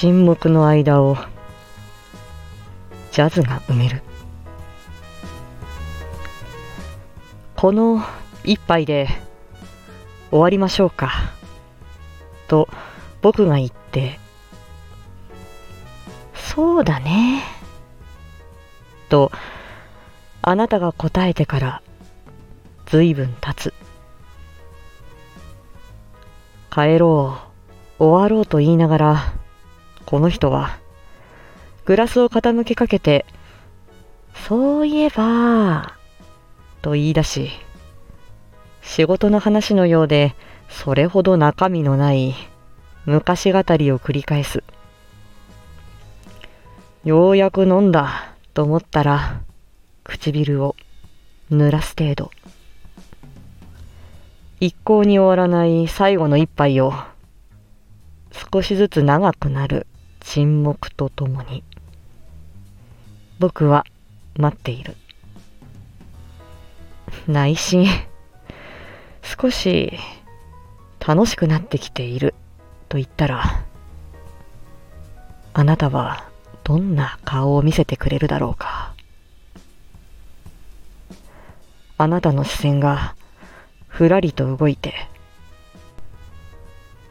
沈黙の間をジャズが埋める。この一杯で終わりましょうかと僕が言って。そうだね。とあなたが答えてからずいぶん経つ。帰ろう。終わろうと言いながらこの人はグラスを傾けかけてそういえばと言い出し仕事の話のようでそれほど中身のない昔語りを繰り返す。ようやく飲んだと思ったら唇を濡らす程度。一向に終わらない最後の一杯を少しずつ長くなる。沈黙とともに。僕は待っている。内心少し楽しくなってきていると言ったらあなたはどんな顔を見せてくれるだろうか。あなたの視線がふらりと動いて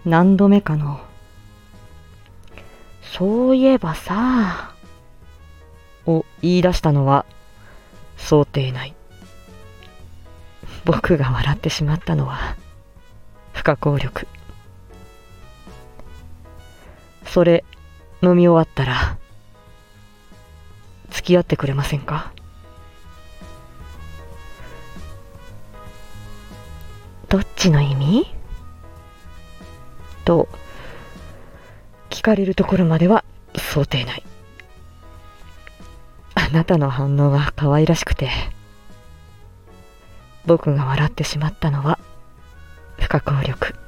何度目かのそういえばさ。を言い出したのは想定内。僕が笑ってしまったのは不可抗力。それ飲み終わったら付き合ってくれませんか？どっちの意味？とかれるところまでは想定内。あなたの反応が可愛らしくて僕が笑ってしまったのは不可抗力。